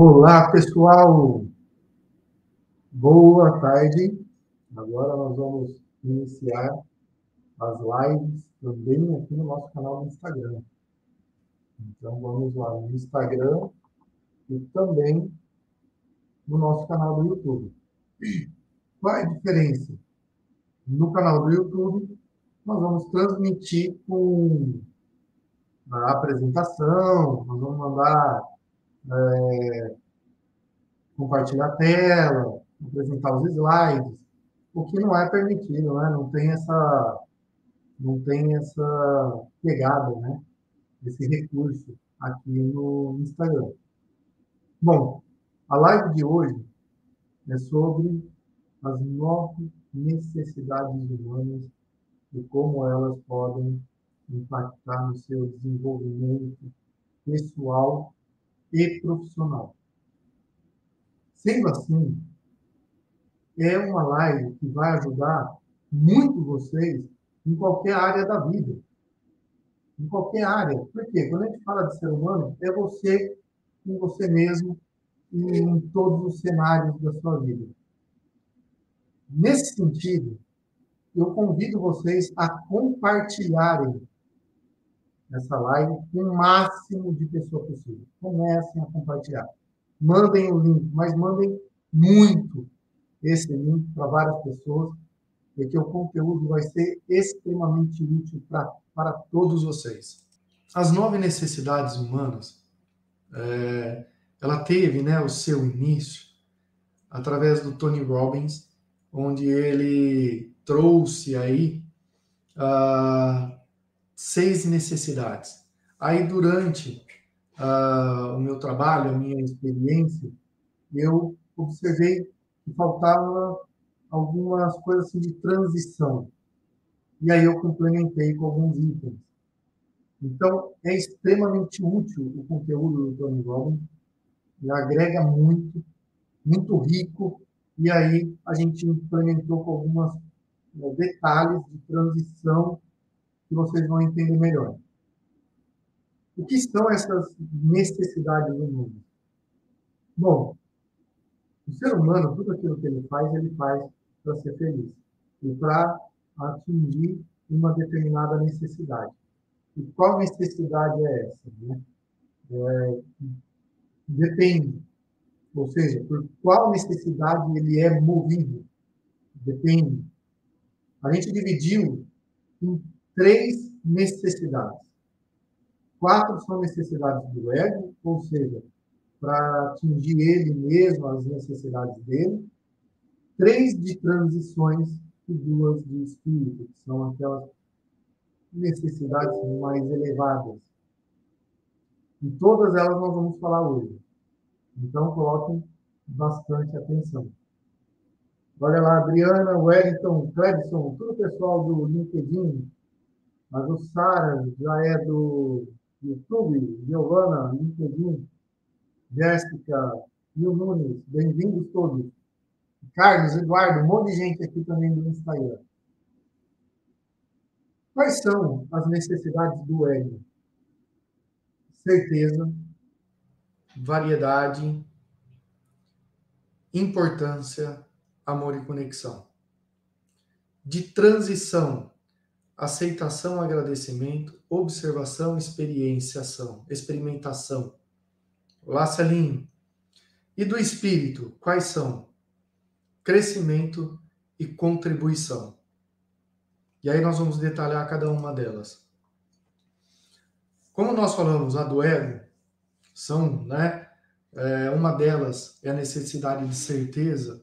Olá, pessoal! Boa tarde. Agora nós vamos iniciar as lives também aqui no nosso canal do Instagram. Então vamos lá no Instagram e também no nosso canal do YouTube. Qual é a diferença? No canal do YouTube, nós vamos transmitir com a apresentação, nós vamos mandar é, compartilhar a tela, apresentar os slides, o que não é permitido, né? Não tem essa, não tem essa pegada, né? Esse recurso aqui no Instagram. Bom, a live de hoje é sobre as nove necessidades humanas e como elas podem impactar no seu desenvolvimento pessoal e profissional. Sendo assim, é uma live que vai ajudar muito vocês em qualquer área da vida. Em qualquer área. Por quê? Quando a gente fala de ser humano, é você com você mesmo em todos os cenários da sua vida. Nesse sentido, eu convido vocês a compartilharem essa live com o máximo de pessoas possível. Comecem a compartilhar. Mandem o link, mas mandem muito esse link para várias pessoas, porque o conteúdo vai ser extremamente útil pra, para todos vocês. As nove necessidades humanas, é, ela teve né, o seu início através do Tony Robbins, onde ele trouxe aí uh, seis necessidades. Aí, durante uh, o meu trabalho, a minha experiência, eu observei que faltava algumas coisas assim, de transição. E aí eu complementei com alguns itens. Então, é extremamente útil o conteúdo do Tony Robbins, ele agrega muito, muito rico, e aí a gente implementou com alguns né, detalhes de transição que vocês vão entender melhor. O que são essas necessidades humanas? Bom, o ser humano, tudo aquilo que ele faz, ele faz para ser feliz e para atingir uma determinada necessidade. E qual necessidade é essa? Né? É, depende. Ou seja, por qual necessidade ele é movido? Depende. A gente dividiu em três necessidades. Quatro são necessidades do ego, ou seja, para atingir ele mesmo, as necessidades dele. Três de transições e duas de espírito, que são aquelas necessidades mais elevadas. E todas elas nós vamos falar hoje. Então, coloquem bastante atenção. Olha lá, Adriana, Wellington, Clebson, todo o pessoal do LinkedIn, mas o Sara já é do YouTube, Giovana, LinkedIn, Jéssica, Mil Nunes, bem-vindos todos. Carlos, Eduardo, um monte de gente aqui também no Instagram. Quais são as necessidades do ego? Certeza, variedade, importância, amor e conexão. De transição, aceitação, agradecimento, observação, experienciação, experimentação. Olá, Celinho. E do espírito, quais são? Crescimento e contribuição. E aí nós vamos detalhar cada uma delas. Como nós falamos, a do ego são, né? É, uma delas é a necessidade de certeza.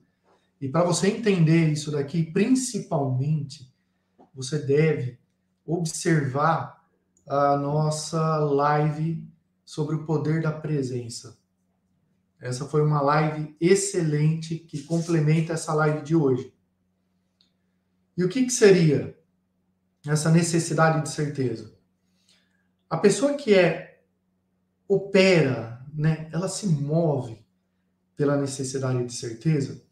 E para você entender isso daqui, principalmente, você deve observar a nossa live sobre o poder da presença. Essa foi uma live excelente que complementa essa live de hoje. E o que, que seria essa necessidade de certeza? A pessoa que é opera, né, ela se move pela necessidade de certeza,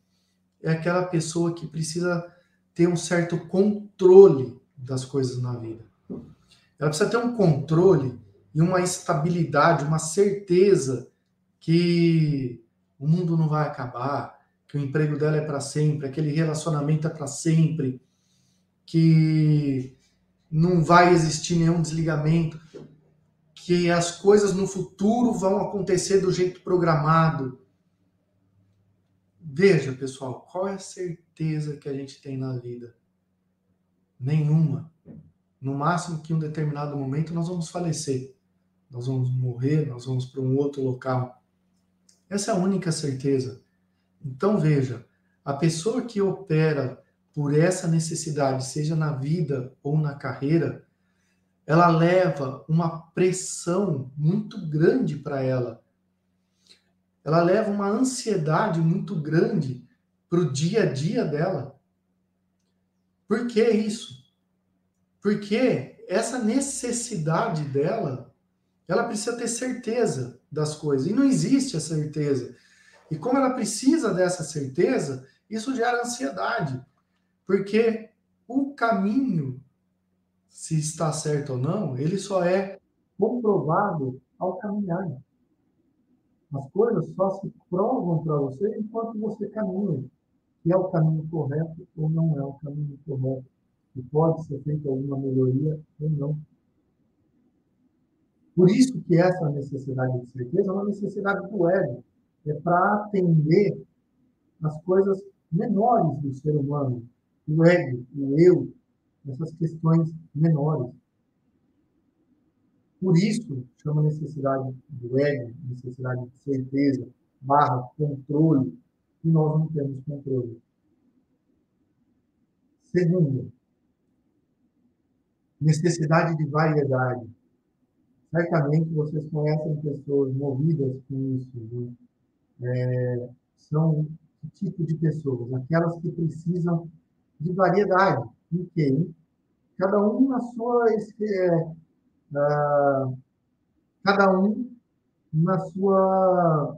é aquela pessoa que precisa ter um certo controle das coisas na vida. Ela precisa ter um controle e uma estabilidade, uma certeza que o mundo não vai acabar, que o emprego dela é para sempre, aquele relacionamento é para sempre, que não vai existir nenhum desligamento, que as coisas no futuro vão acontecer do jeito programado. Veja, pessoal, qual é a certeza que a gente tem na vida? Nenhuma. No máximo que em um determinado momento nós vamos falecer. Nós vamos morrer, nós vamos para um outro local. Essa é a única certeza. Então veja, a pessoa que opera por essa necessidade, seja na vida ou na carreira, ela leva uma pressão muito grande para ela. Ela leva uma ansiedade muito grande para o dia a dia dela. Por que isso? Porque essa necessidade dela, ela precisa ter certeza das coisas. E não existe a certeza. E como ela precisa dessa certeza, isso gera ansiedade. Porque o caminho, se está certo ou não, ele só é comprovado ao caminhar. As coisas só se provam para você enquanto você caminha. Se é o caminho correto ou não é o caminho correto. E pode ser feita alguma melhoria ou não. Por isso que essa necessidade de certeza é uma necessidade do ego. É para atender as coisas menores do ser humano. O ego, o eu, essas questões menores. Por isso, chama necessidade do ego, necessidade de certeza, barra controle, e nós não temos controle. Segundo, necessidade de variedade. Certamente vocês conhecem pessoas movidas com isso. Né? É, são que tipo de pessoas? Aquelas que precisam de variedade. Em? Cada um na sua. É, uh, cada um na sua,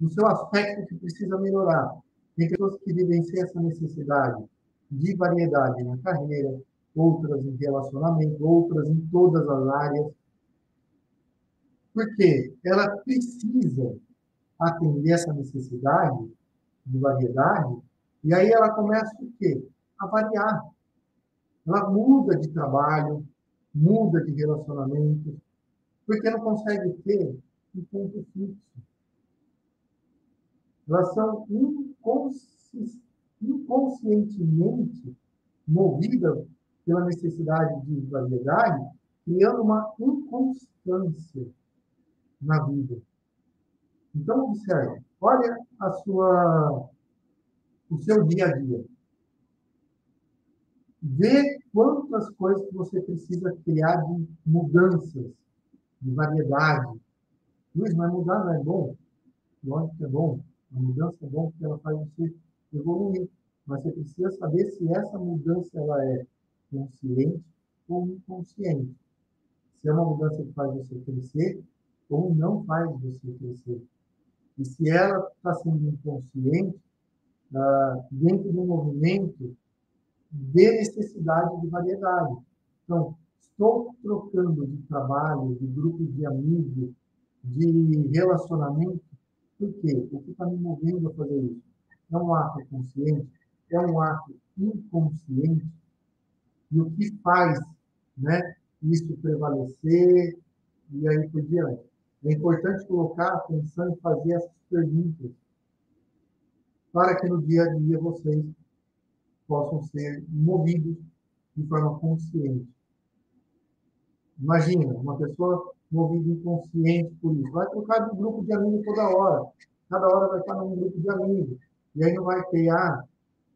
no seu aspecto que precisa melhorar. Tem pessoas que vivenciam essa necessidade de variedade na carreira, outras em relacionamento, outras em todas as áreas. Porque ela precisa atender essa necessidade de variedade, e aí ela começa o quê? A variar. Ela muda de trabalho, muda de relacionamento, porque não consegue ter um ponto fixo. Elas são inconscientemente movidas pela necessidade de variedade, criando uma inconstância na vida. Então, observe, olha a sua, o seu dia a dia. Vê quantas coisas que você precisa criar de mudanças, de variedade. Luiz, mas mudar não é bom? Lógico que é bom. A mudança é bom porque ela faz você evoluir. Mas você precisa saber se essa mudança ela é consciente ou inconsciente. Se é uma mudança que faz você crescer ou não faz você crescer. E se ela está sendo inconsciente, ah, dentro do movimento, de necessidade de variedade. Então, estou trocando de trabalho, de grupo de amigos, de relacionamento, por quê? O que está me movendo a fazer isso? É um ato consciente? É um ato inconsciente? E o que faz né, isso prevalecer e aí por diante? É importante colocar atenção e fazer essas perguntas para que no dia a dia vocês possam ser movidos de forma consciente. Imagina, uma pessoa movida inconsciente por isso. Vai trocar de grupo de amigos toda hora. Cada hora vai estar num grupo de amigos. E aí não vai criar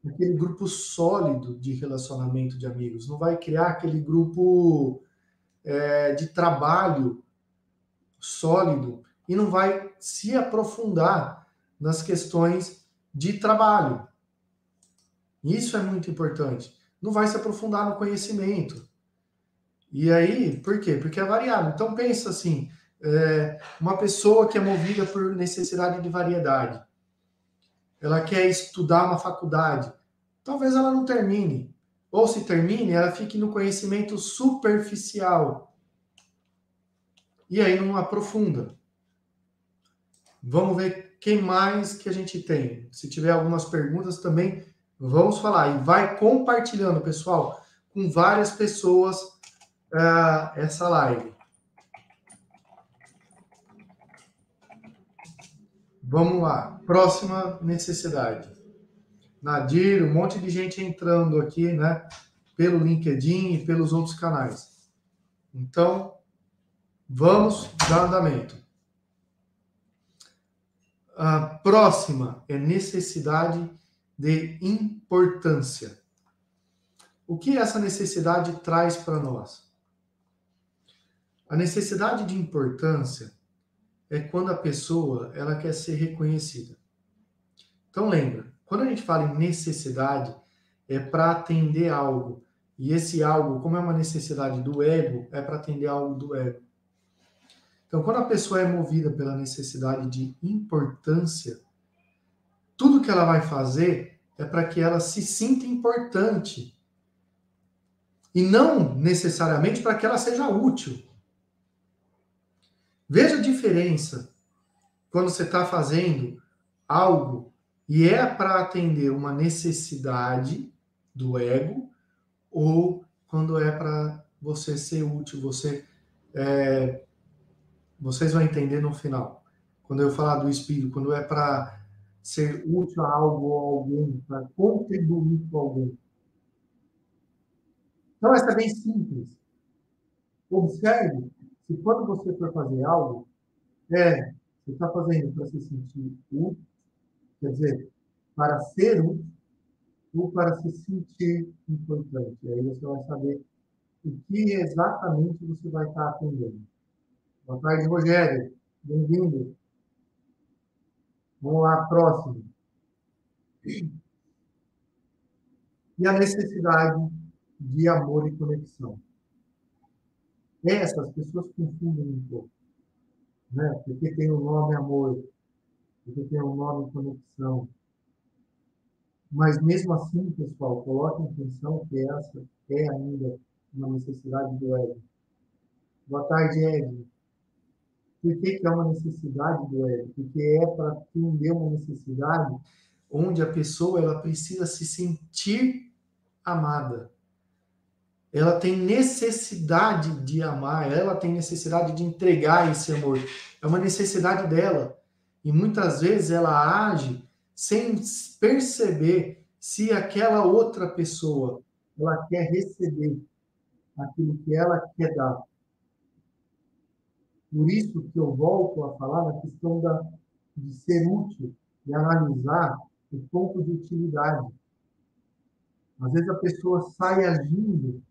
aquele grupo sólido de relacionamento de amigos. Não vai criar aquele grupo é, de trabalho sólido e não vai se aprofundar nas questões de trabalho. Isso é muito importante. Não vai se aprofundar no conhecimento. E aí, por quê? Porque é variável. Então pensa assim, é, uma pessoa que é movida por necessidade de variedade, ela quer estudar uma faculdade, talvez ela não termine. Ou se termine, ela fique no conhecimento superficial. E aí não aprofunda. Vamos ver quem mais que a gente tem. Se tiver algumas perguntas também, vamos falar. E vai compartilhando, pessoal, com várias pessoas uh, essa live. Vamos lá. Próxima necessidade. Nadir, um monte de gente entrando aqui, né? Pelo LinkedIn e pelos outros canais. Então, vamos dar andamento. A próxima é necessidade de importância. O que essa necessidade traz para nós? A necessidade de importância é quando a pessoa ela quer ser reconhecida. Então lembra, quando a gente fala em necessidade é para atender algo e esse algo, como é uma necessidade do ego, é para atender algo do ego. Então, quando a pessoa é movida pela necessidade de importância, que ela vai fazer é para que ela se sinta importante. E não necessariamente para que ela seja útil. Veja a diferença quando você está fazendo algo e é para atender uma necessidade do ego ou quando é para você ser útil, você é, vocês vão entender no final. Quando eu falar do espírito, quando é para ser útil a algo ou alguém, para contribuir com alguém. Então, essa é bem simples. Observe se quando você for fazer algo, é, você está fazendo para se sentir útil, quer dizer, para ser útil, ou para se sentir importante. Aí você vai saber o que exatamente você vai estar atendendo. Boa tarde, Rogério. Bem-vindo. Vamos lá, próximo. E a necessidade de amor e conexão. Essas pessoas confundem um pouco. Né? Porque tem o nome amor, porque tem o nome conexão. Mas mesmo assim, pessoal, coloquem atenção que essa é ainda uma necessidade do ego. Boa tarde, Ed. Por que, que é uma necessidade do ego? Porque é para atender uma necessidade onde a pessoa ela precisa se sentir amada ela tem necessidade de amar, ela tem necessidade de entregar esse amor. É uma necessidade dela. E muitas vezes ela age sem perceber se aquela outra pessoa ela quer receber aquilo que ela quer dar. Por isso que eu volto a falar na questão da, de ser útil e analisar o ponto de utilidade. Às vezes a pessoa sai agindo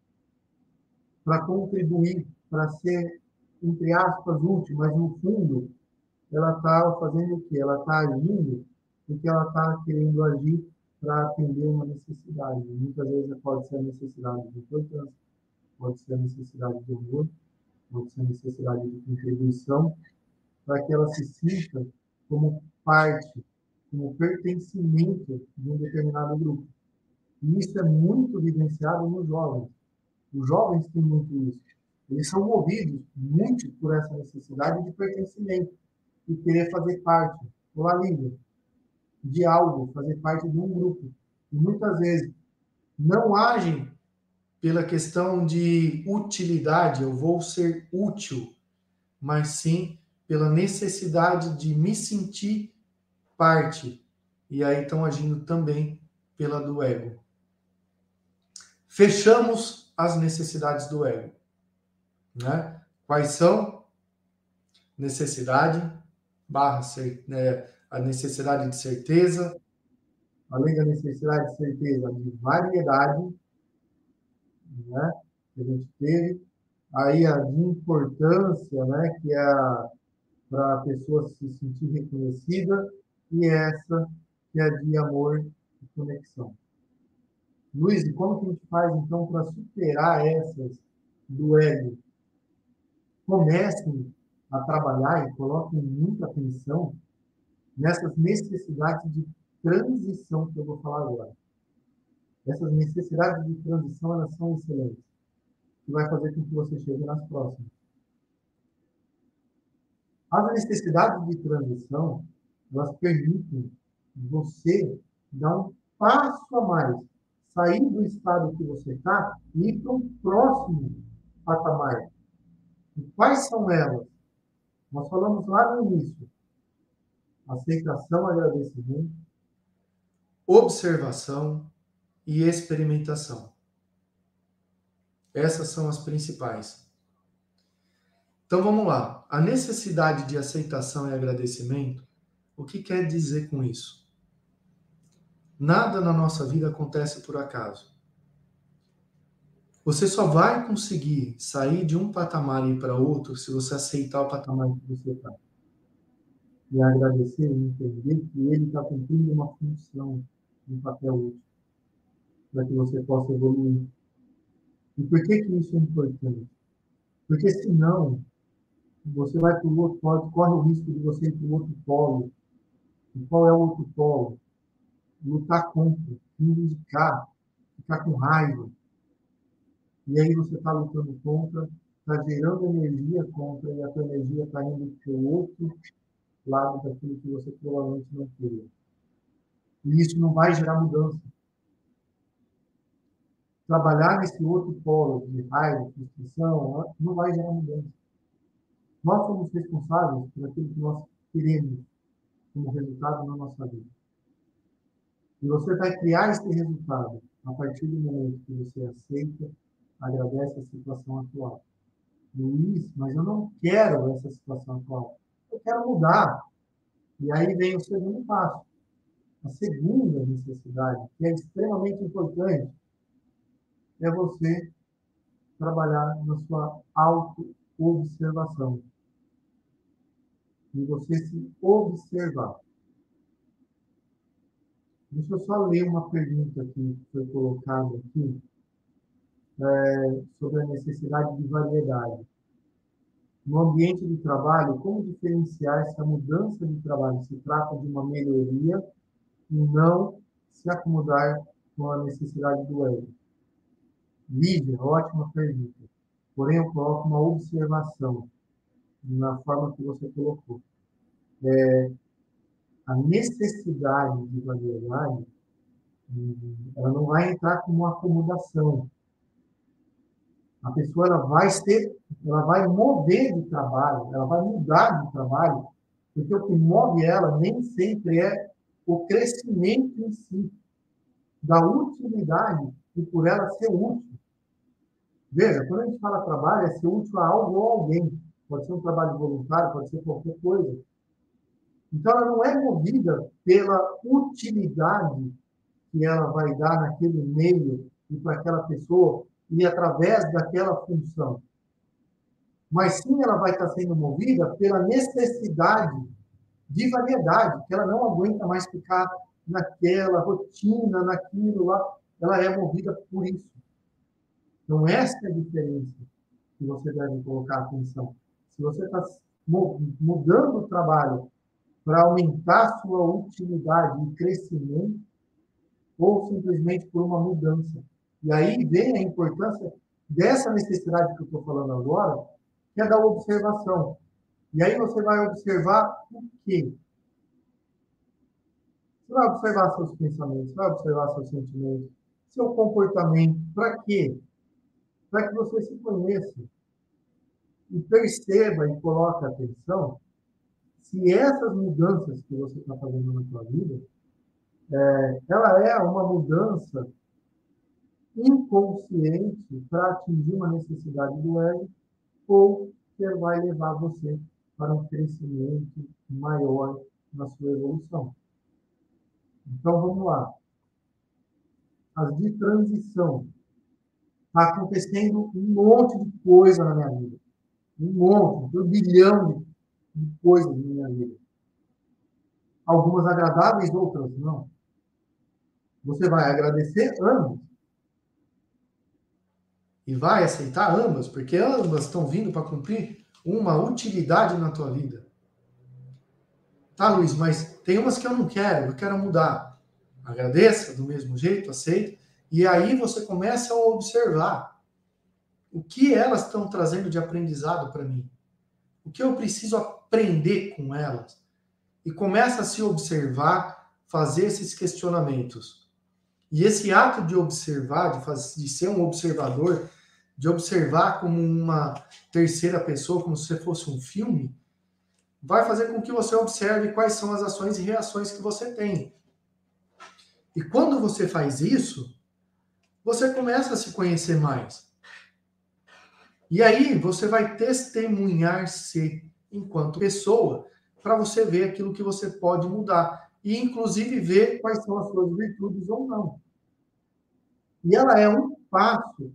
para contribuir, para ser, entre aspas, útil, mas no fundo, ela está fazendo o quê? Ela está agindo porque ela está querendo agir para atender uma necessidade. Muitas vezes pode ser a necessidade de importância, pode ser a necessidade de amor, pode ser a necessidade de contribuição, para que ela se sinta como parte, como pertencimento de um determinado grupo. E isso é muito vivenciado nos jovens. Os jovens têm muito isso. Eles são movidos muito por essa necessidade de pertencimento e querer fazer parte, ou livre, de algo, fazer parte de um grupo. E muitas vezes não agem pela questão de utilidade, eu vou ser útil, mas sim pela necessidade de me sentir parte. E aí estão agindo também pela do ego. Fechamos as necessidades do ego. Né? Quais são? Necessidade, barra, né, a necessidade de certeza, além da necessidade de certeza, de variedade, né, que a gente teve, aí a importância, né, que é para a pessoa se sentir reconhecida, e essa que é de amor e conexão. Luiz, como que a gente faz, então, para superar essas do ego? Comecem a trabalhar e coloquem muita atenção nessas necessidades de transição que eu vou falar agora. Essas necessidades de transição, elas são excelentes. Que vai fazer com que você chegue nas próximas. As necessidades de transição, elas permitem você dar um passo a mais, sair do estado que você está e ir para um próximo patamar. E quais são elas? Nós falamos lá no início. Aceitação, agradecimento, observação e experimentação. Essas são as principais. Então vamos lá. A necessidade de aceitação e agradecimento, o que quer dizer com isso? Nada na nossa vida acontece por acaso. Você só vai conseguir sair de um patamar e ir para outro se você aceitar o patamar que você está. E agradecer e entender que ele está cumprindo uma função, um papel útil, para que você possa evoluir. E por que, que isso é importante? Porque senão, você vai para o outro polo, corre o risco de você ir para o outro polo. E qual é o outro polo? Lutar contra, indicar, ficar com raiva. E aí você está lutando contra, está gerando energia contra, e a tua energia está indo para o outro lado daquilo que você provavelmente não queria. E isso não vai gerar mudança trabalhar nesse outro polo de raiva, frustração, não vai gerar mudança. Nós somos responsáveis por aquilo que nós queremos como resultado na nossa vida. E você vai criar esse resultado a partir do momento que você aceita, agradece a situação atual. Luiz, mas eu não quero essa situação atual. Eu quero mudar. E aí vem o segundo passo. A segunda necessidade, que é extremamente importante, é você trabalhar na sua auto-observação. E você se observar. Deixa eu só ler uma pergunta que foi colocada aqui é, sobre a necessidade de variedade. No ambiente de trabalho, como diferenciar se a mudança de trabalho se trata de uma melhoria e não se acomodar com a necessidade do ego? Lídia, ótima pergunta. Porém, eu coloco uma observação na forma que você colocou. É, a necessidade de variedade, hum, ela não vai entrar como uma acomodação. A pessoa ela vai ser, ela vai mover de trabalho, ela vai mudar de trabalho, porque o que move ela nem sempre é o crescimento em si, da utilidade e por ela ser útil. Veja, quando a gente fala trabalho, é ser útil a algo ou alguém. Pode ser um trabalho voluntário, pode ser qualquer coisa. Então, ela não é movida pela utilidade que ela vai dar naquele meio e para aquela pessoa e através daquela função. Mas sim, ela vai estar sendo movida pela necessidade de variedade, que ela não aguenta mais ficar naquela rotina, naquilo lá. Ela é movida por isso. Então, essa é a diferença que você deve colocar atenção. Se você está mudando o trabalho para aumentar sua utilidade e crescimento, ou simplesmente por uma mudança. E aí vem a importância dessa necessidade que eu estou falando agora, que é da observação. E aí você vai observar o quê? Você vai observar seus pensamentos, vai observar seus sentimentos, seu comportamento. Para quê? Para que você se conheça e perceba e coloque atenção se essas mudanças que você está fazendo na sua vida, é, ela é uma mudança inconsciente para atingir uma necessidade do ego ou que vai levar você para um crescimento maior na sua evolução. Então vamos lá. As de transição Está acontecendo um monte de coisa na minha vida. Um monte, um turbilhão de coisas na minha vida. Algumas agradáveis, outras não. Você vai agradecer ambas. E vai aceitar ambas, porque ambas estão vindo para cumprir uma utilidade na tua vida. Tá, Luiz, mas tem umas que eu não quero, eu quero mudar. Agradeça do mesmo jeito, aceita. E aí você começa a observar o que elas estão trazendo de aprendizado para mim. O que eu preciso aprender com elas e começa a se observar, fazer esses questionamentos. E esse ato de observar, de, fazer, de ser um observador, de observar como uma terceira pessoa, como se fosse um filme, vai fazer com que você observe quais são as ações e reações que você tem. E quando você faz isso, você começa a se conhecer mais. E aí você vai testemunhar-se enquanto pessoa para você ver aquilo que você pode mudar e inclusive ver quais são as suas virtudes ou não. E ela é um passo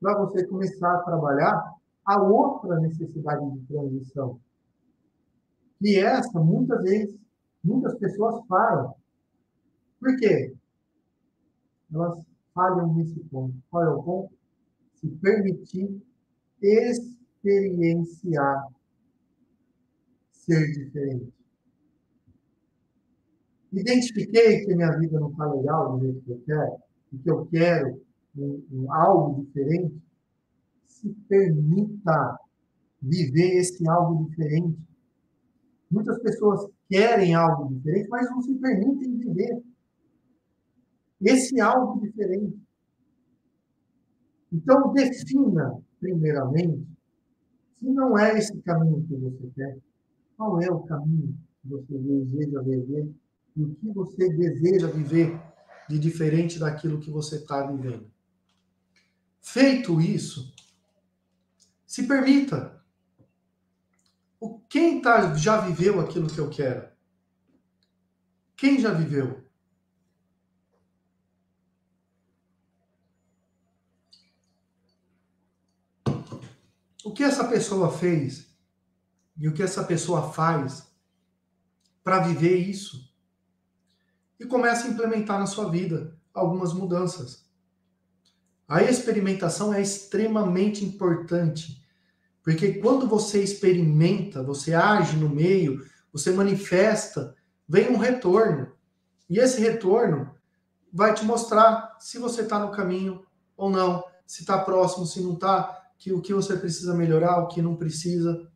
para você começar a trabalhar a outra necessidade de transição. E essa, muitas vezes, muitas pessoas falam. Por quê? Elas falham nesse ponto. Qual é o ponto? Se permitir experienciar ser diferente. Identifiquei que minha vida não está legal do jeito que eu quero, e que eu quero um, um, algo diferente. Se permita viver esse algo diferente. Muitas pessoas querem algo diferente, mas não se permitem viver esse algo diferente. Então, defina, primeiramente, se não é esse caminho que você quer, qual é o caminho que você deseja viver e o que você deseja viver de diferente daquilo que você está vivendo. Feito isso, se permita. Quem tá, já viveu aquilo que eu quero? Quem já viveu? O que essa pessoa fez e o que essa pessoa faz para viver isso. E começa a implementar na sua vida algumas mudanças. A experimentação é extremamente importante, porque quando você experimenta, você age no meio, você manifesta, vem um retorno. E esse retorno vai te mostrar se você está no caminho ou não, se está próximo, se não está, que o que você precisa melhorar, o que não precisa.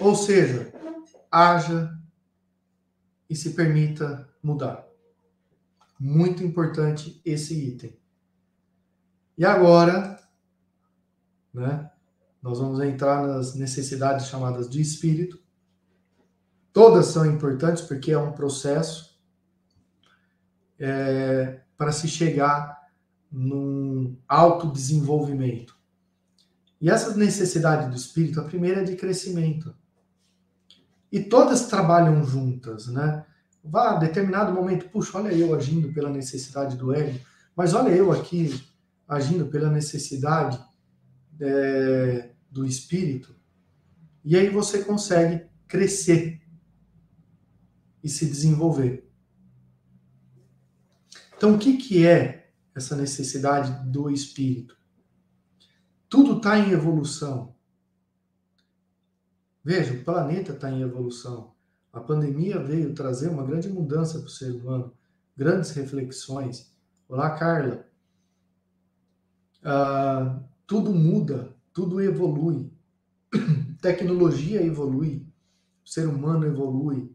Ou seja, haja e se permita mudar. Muito importante esse item. E agora, né, nós vamos entrar nas necessidades chamadas de espírito. Todas são importantes porque é um processo é, para se chegar num autodesenvolvimento. E essa necessidade do espírito, a primeira é de crescimento. E todas trabalham juntas, né? Vá, a determinado momento, puxa, olha eu agindo pela necessidade do ego, mas olha eu aqui agindo pela necessidade é, do espírito. E aí você consegue crescer e se desenvolver. Então, o que, que é essa necessidade do espírito? Tudo está em evolução. Veja, o planeta está em evolução. A pandemia veio trazer uma grande mudança para o ser humano, grandes reflexões. Olá, Carla. Ah, tudo muda, tudo evolui. Tecnologia evolui, o ser humano evolui,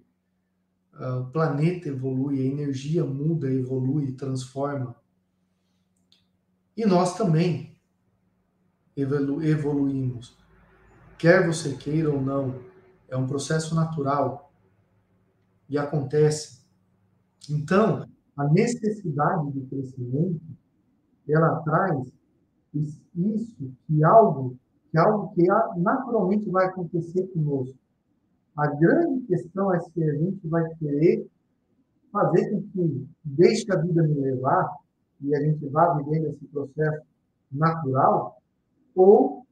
ah, o planeta evolui, a energia muda, evolui, transforma. E nós também evolu evoluímos quer você queira ou não, é um processo natural e acontece. Então, a necessidade de crescimento, ela traz isso que algo que algo que naturalmente vai acontecer conosco. A grande questão é se a gente vai querer fazer com que deixe a vida me levar e a gente vá vivendo esse processo natural ou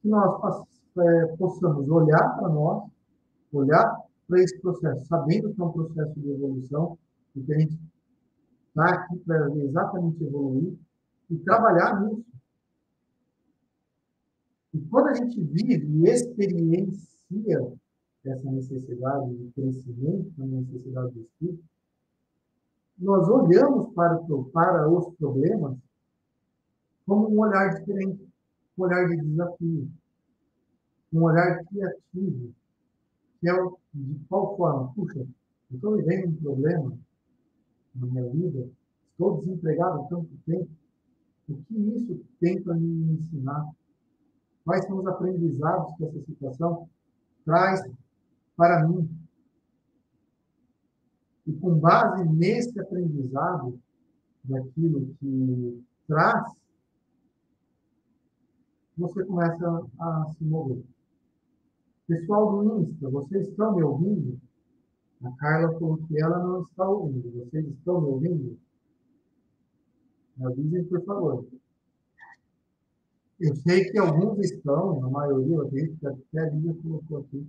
que nós é, possamos olhar para nós, olhar para esse processo, sabendo que é um processo de evolução, e que a gente está aqui para exatamente evoluir e trabalhar nisso. E quando a gente vive e experiencia essa necessidade de crescimento, a necessidade do espírito, nós olhamos para, para os problemas como um olhar diferente um olhar de desafio. um olhar criativo, que é o, de qual forma? Puxa, eu estou vivendo um problema na minha vida, estou desempregado há tanto tempo, o que isso tem para me ensinar? Quais são os aprendizados que essa situação traz para mim? E com base nesse aprendizado, daquilo que traz, você começa a se mover. Pessoal do Insta, vocês estão me ouvindo? A Carla falou que ela não está ouvindo. Vocês estão me ouvindo? Me avisem, por favor. Eu sei que alguns estão, a maioria, que até a Lívia colocou aqui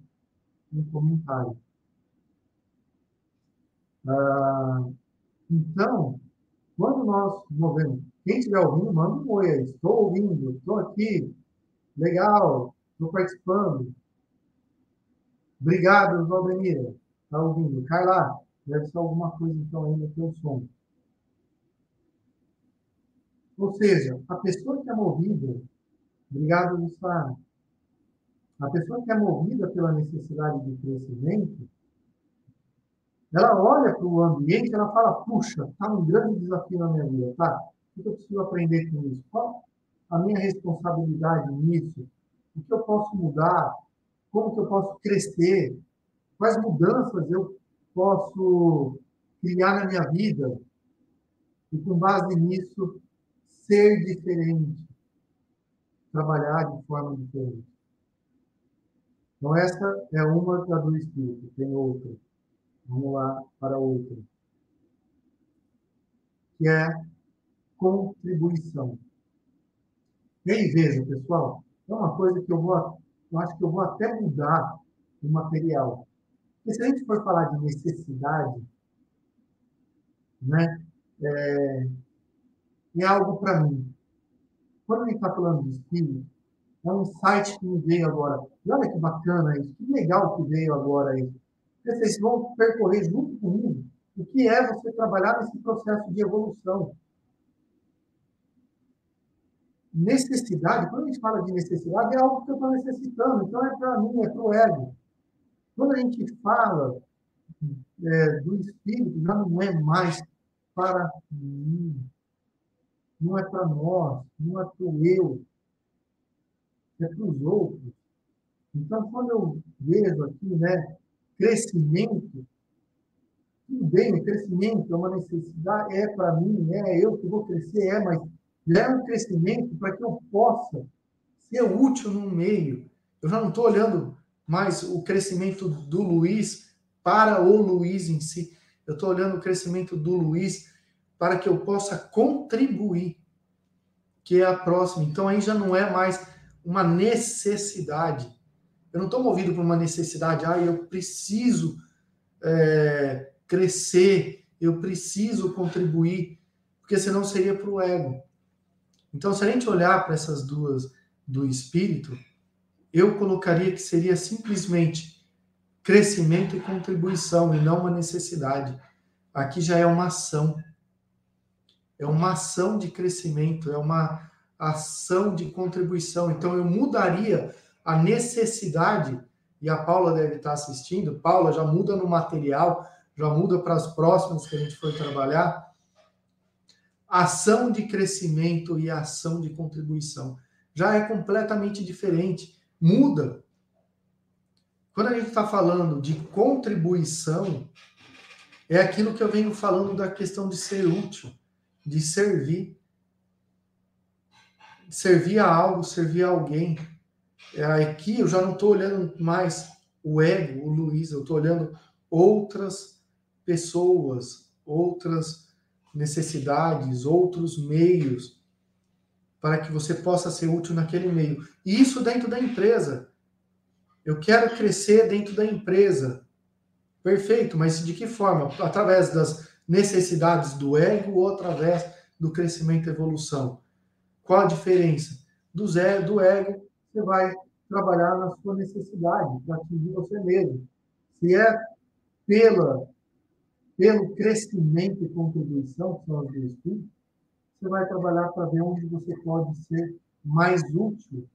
um comentário. Ah, então, quando nós movemos, quem estiver ouvindo, manda um oi. Estou ouvindo, estou aqui. Legal, estou participando. Obrigado, Valdemira. Está ouvindo? Cai lá. Deve ser alguma coisa, então, aí no teu som. Ou seja, a pessoa que é movida, obrigado, Gustavo. A pessoa que é movida pela necessidade de crescimento, ela olha para o ambiente, ela fala, puxa, está um grande desafio na minha vida, tá? O que eu preciso aprender com isso? Qual a minha responsabilidade nisso? O que eu posso mudar? Como que eu posso crescer? Quais mudanças eu posso criar na minha vida? E com base nisso, ser diferente. Trabalhar de forma diferente. Então, essa é uma da do Espírito, tem outra. Vamos lá para outra. Que é contribuição. E aí, veja, pessoal, é uma coisa que eu vou, eu acho que eu vou até mudar o material. Porque se a gente for falar de necessidade, né, é, é algo para mim. Quando a gente está falando de espírito, é um site que me veio agora. E olha que bacana isso, que legal que veio agora aí vocês vão percorrer junto comigo o que é você trabalhar nesse processo de evolução. Necessidade, quando a gente fala de necessidade, é algo que eu estou necessitando, então é para mim, é para o ego. Quando a gente fala é, do espírito, já não é mais para mim, não é para nós, não é para o eu, é para os outros. Então, quando eu vejo aqui, né, crescimento, tudo bem, o crescimento é uma necessidade, é para mim, é eu que vou crescer, é, mas é um crescimento para que eu possa ser útil no meio. Eu já não estou olhando mais o crescimento do Luiz para o Luiz em si. Eu estou olhando o crescimento do Luiz para que eu possa contribuir, que é a próxima. Então aí já não é mais uma necessidade, eu não estou movido por uma necessidade, ah, eu preciso é, crescer, eu preciso contribuir, porque senão seria para o ego. Então, se a gente olhar para essas duas do espírito, eu colocaria que seria simplesmente crescimento e contribuição, e não uma necessidade. Aqui já é uma ação. É uma ação de crescimento, é uma ação de contribuição. Então, eu mudaria a necessidade, e a Paula deve estar assistindo, Paula já muda no material, já muda para as próximas que a gente for trabalhar, ação de crescimento e ação de contribuição. Já é completamente diferente, muda. Quando a gente está falando de contribuição, é aquilo que eu venho falando da questão de ser útil, de servir. Servir a algo, servir a alguém. É, aqui eu já não estou olhando mais o ego, o Luiz, eu estou olhando outras pessoas, outras necessidades, outros meios para que você possa ser útil naquele meio. E isso dentro da empresa. Eu quero crescer dentro da empresa. Perfeito, mas de que forma? Através das necessidades do ego ou através do crescimento e evolução? Qual a diferença? Do, zé, do ego você vai trabalhar na sua necessidade, para atingir você mesmo. Se é pela, pelo crescimento e contribuição, que são as duas você vai trabalhar para ver onde você pode ser mais útil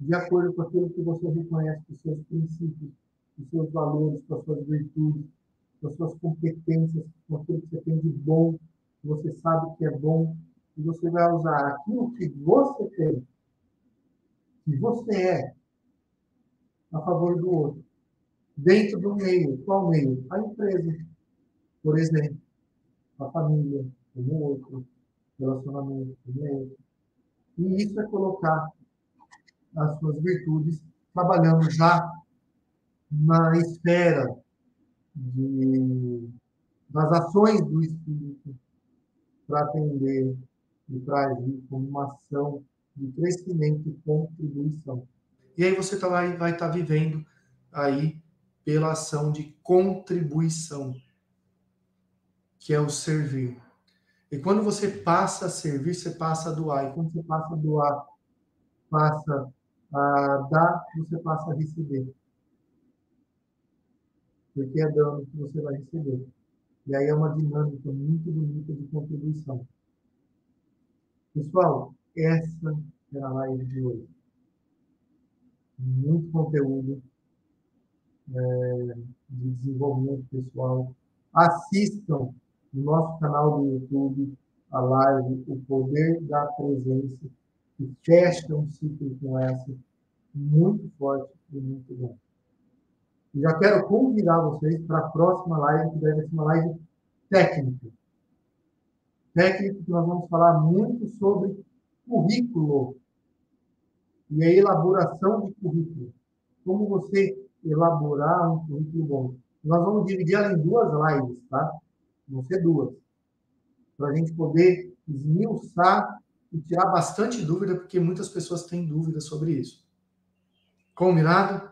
de acordo com aquilo que você reconhece, com seus princípios, com seus valores, com as suas virtudes, com as suas competências, com aquilo que você tem de bom, que você sabe que é bom, e você vai usar aquilo que você tem, que você é, a favor do outro. Dentro do meio, qual meio? A empresa, por exemplo, a família, como outro, relacionamento, como outro. E isso é colocar as suas virtudes trabalhando já na esfera de, das ações do Espírito para atender e para agir como uma ação de crescimento e contribuição. E aí você tá lá e vai estar tá vivendo aí pela ação de contribuição, que é o servir. E quando você passa a servir, você passa a doar. E quando você passa a doar, passa a dar, você passa a receber. Porque é dando que você vai receber. E aí é uma dinâmica muito bonita de contribuição. Pessoal, essa é a live de hoje muito conteúdo é, de desenvolvimento pessoal. Assistam no nosso canal do YouTube a live O Poder da Presença, que fecha um ciclo com essa, muito forte e muito bom. E já quero convidar vocês para a próxima live, que deve ser uma live técnica. Técnica que nós vamos falar muito sobre currículo e a elaboração de currículo. Como você elaborar um currículo bom. Nós vamos dividir ela em duas lives, tá? Vão ser duas. Para a gente poder esmiuçar e tirar bastante dúvida, porque muitas pessoas têm dúvidas sobre isso. Combinado?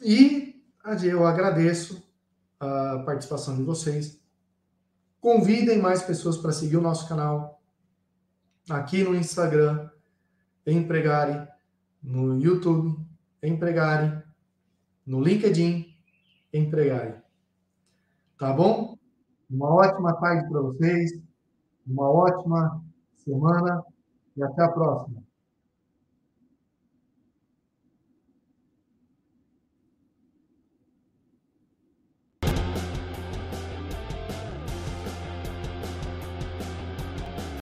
E eu agradeço a participação de vocês. Convidem mais pessoas para seguir o nosso canal aqui no Instagram, Empregare, no YouTube, Empregare, no LinkedIn, Empregare. Tá bom? Uma ótima tarde para vocês, uma ótima semana e até a próxima.